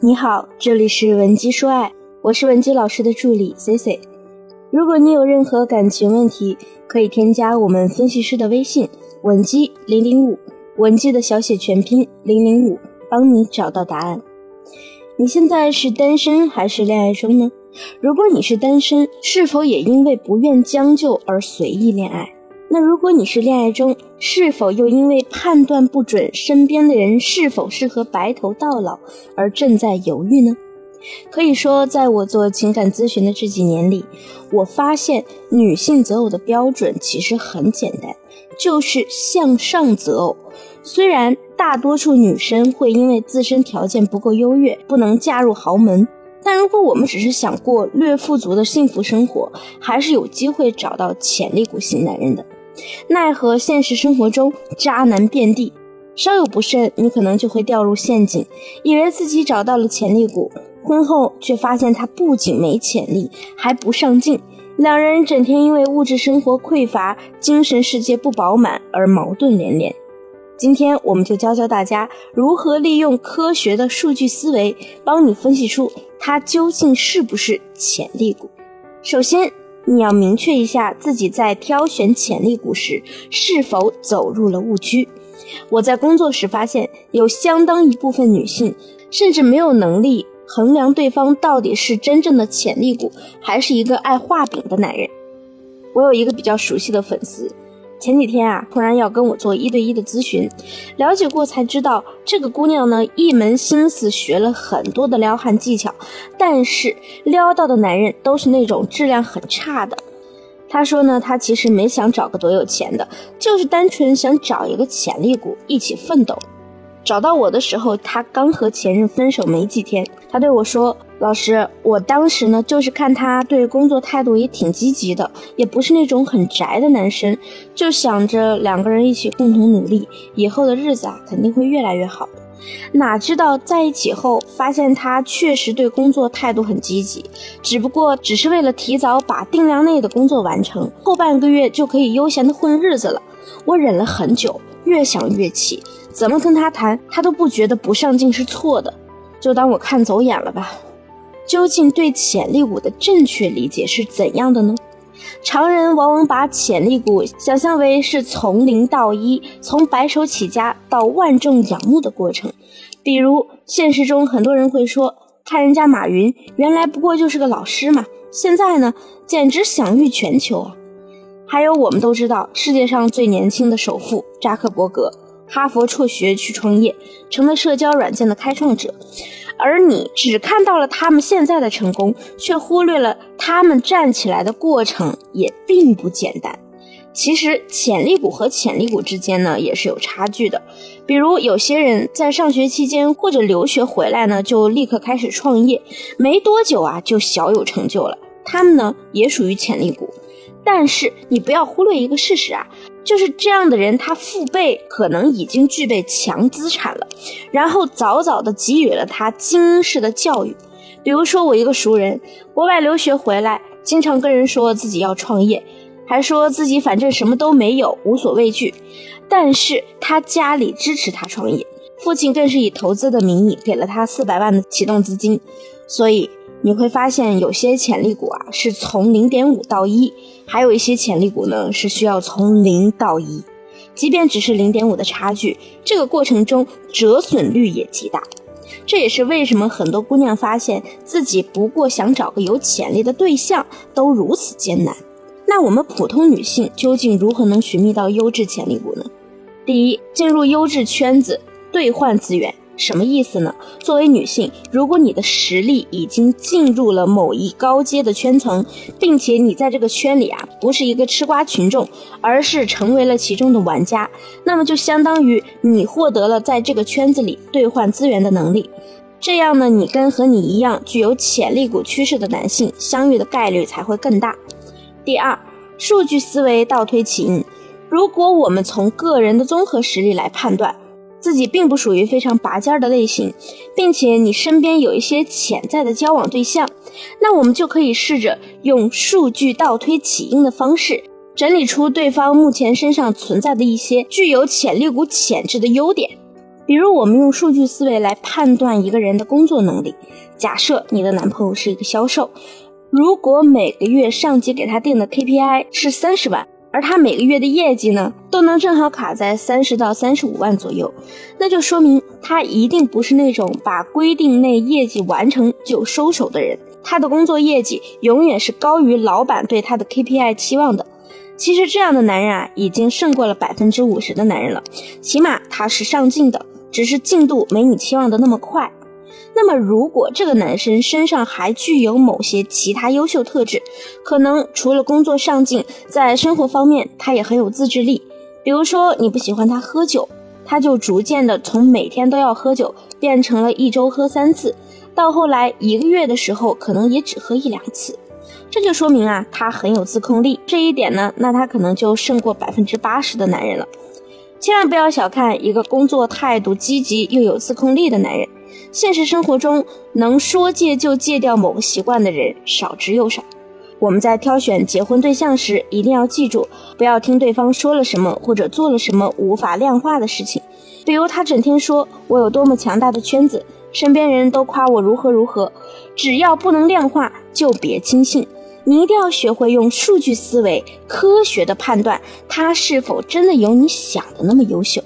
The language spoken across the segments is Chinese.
你好，这里是文姬说爱，我是文姬老师的助理 C C。如果你有任何感情问题，可以添加我们分析师的微信文姬零零五，文姬的小写全拼零零五，帮你找到答案。你现在是单身还是恋爱中呢？如果你是单身，是否也因为不愿将就而随意恋爱？那如果你是恋爱中，是否又因为判断不准身边的人是否适合白头到老而正在犹豫呢？可以说，在我做情感咨询的这几年里，我发现女性择偶的标准其实很简单，就是向上择偶。虽然大多数女生会因为自身条件不够优越，不能嫁入豪门，但如果我们只是想过略富足的幸福生活，还是有机会找到潜力股型男人的。奈何现实生活中渣男遍地，稍有不慎，你可能就会掉入陷阱，以为自己找到了潜力股，婚后却发现他不仅没潜力，还不上进，两人整天因为物质生活匮乏、精神世界不饱满而矛盾连连。今天我们就教教大家如何利用科学的数据思维，帮你分析出他究竟是不是潜力股。首先。你要明确一下自己在挑选潜力股时是否走入了误区。我在工作时发现，有相当一部分女性甚至没有能力衡量对方到底是真正的潜力股，还是一个爱画饼的男人。我有一个比较熟悉的粉丝。前几天啊，突然要跟我做一对一的咨询，了解过才知道，这个姑娘呢，一门心思学了很多的撩汉技巧，但是撩到的男人都是那种质量很差的。她说呢，她其实没想找个多有钱的，就是单纯想找一个潜力股一起奋斗。找到我的时候，他刚和前任分手没几天，他对我说。老师，我当时呢，就是看他对工作态度也挺积极的，也不是那种很宅的男生，就想着两个人一起共同努力，以后的日子啊肯定会越来越好的。哪知道在一起后，发现他确实对工作态度很积极，只不过只是为了提早把定量内的工作完成，后半个月就可以悠闲的混日子了。我忍了很久，越想越气，怎么跟他谈，他都不觉得不上进是错的，就当我看走眼了吧。究竟对潜力股的正确理解是怎样的呢？常人往往把潜力股想象为是从零到一，从白手起家到万众仰慕的过程。比如现实中很多人会说，看人家马云，原来不过就是个老师嘛，现在呢，简直享誉全球啊。还有我们都知道，世界上最年轻的首富扎克伯格，哈佛辍学去创业，成了社交软件的开创者。而你只看到了他们现在的成功，却忽略了他们站起来的过程也并不简单。其实潜力股和潜力股之间呢也是有差距的。比如有些人在上学期间或者留学回来呢，就立刻开始创业，没多久啊就小有成就了，他们呢也属于潜力股。但是你不要忽略一个事实啊，就是这样的人，他父辈可能已经具备强资产了，然后早早的给予了他精英式的教育。比如说我一个熟人，国外留学回来，经常跟人说自己要创业，还说自己反正什么都没有，无所畏惧。但是他家里支持他创业，父亲更是以投资的名义给了他四百万的启动资金，所以。你会发现，有些潜力股啊是从零点五到一，还有一些潜力股呢是需要从零到一，即便只是零点五的差距，这个过程中折损率也极大。这也是为什么很多姑娘发现自己不过想找个有潜力的对象都如此艰难。那我们普通女性究竟如何能寻觅到优质潜力股呢？第一，进入优质圈子，兑换资源。什么意思呢？作为女性，如果你的实力已经进入了某一高阶的圈层，并且你在这个圈里啊不是一个吃瓜群众，而是成为了其中的玩家，那么就相当于你获得了在这个圈子里兑换资源的能力。这样呢，你跟和你一样具有潜力股趋势的男性相遇的概率才会更大。第二，数据思维倒推起因，如果我们从个人的综合实力来判断。自己并不属于非常拔尖的类型，并且你身边有一些潜在的交往对象，那我们就可以试着用数据倒推起因的方式，整理出对方目前身上存在的一些具有潜力股潜质的优点。比如，我们用数据思维来判断一个人的工作能力。假设你的男朋友是一个销售，如果每个月上级给他定的 KPI 是三十万，而他每个月的业绩呢，都能正好卡在三十到三十五万左右，那就说明他一定不是那种把规定内业绩完成就收手的人。他的工作业绩永远是高于老板对他的 KPI 期望的。其实这样的男人啊，已经胜过了百分之五十的男人了，起码他是上进的，只是进度没你期望的那么快。那么，如果这个男生身上还具有某些其他优秀特质，可能除了工作上进，在生活方面他也很有自制力。比如说，你不喜欢他喝酒，他就逐渐的从每天都要喝酒，变成了一周喝三次，到后来一个月的时候，可能也只喝一两次。这就说明啊，他很有自控力。这一点呢，那他可能就胜过百分之八十的男人了。千万不要小看一个工作态度积极又有自控力的男人。现实生活中，能说戒就戒掉某个习惯的人少之又少。我们在挑选结婚对象时，一定要记住，不要听对方说了什么或者做了什么无法量化的事情。比如他整天说我有多么强大的圈子，身边人都夸我如何如何，只要不能量化，就别轻信。你一定要学会用数据思维，科学的判断他是否真的有你想的那么优秀。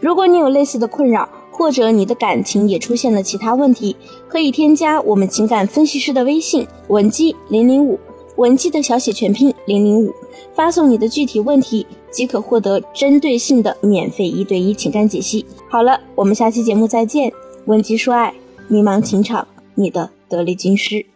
如果你有类似的困扰，或者你的感情也出现了其他问题，可以添加我们情感分析师的微信文姬零零五，文姬的小写全拼零零五，发送你的具体问题即可获得针对性的免费一对一情感解析。好了，我们下期节目再见，文姬说爱，迷茫情场，你的得力军师。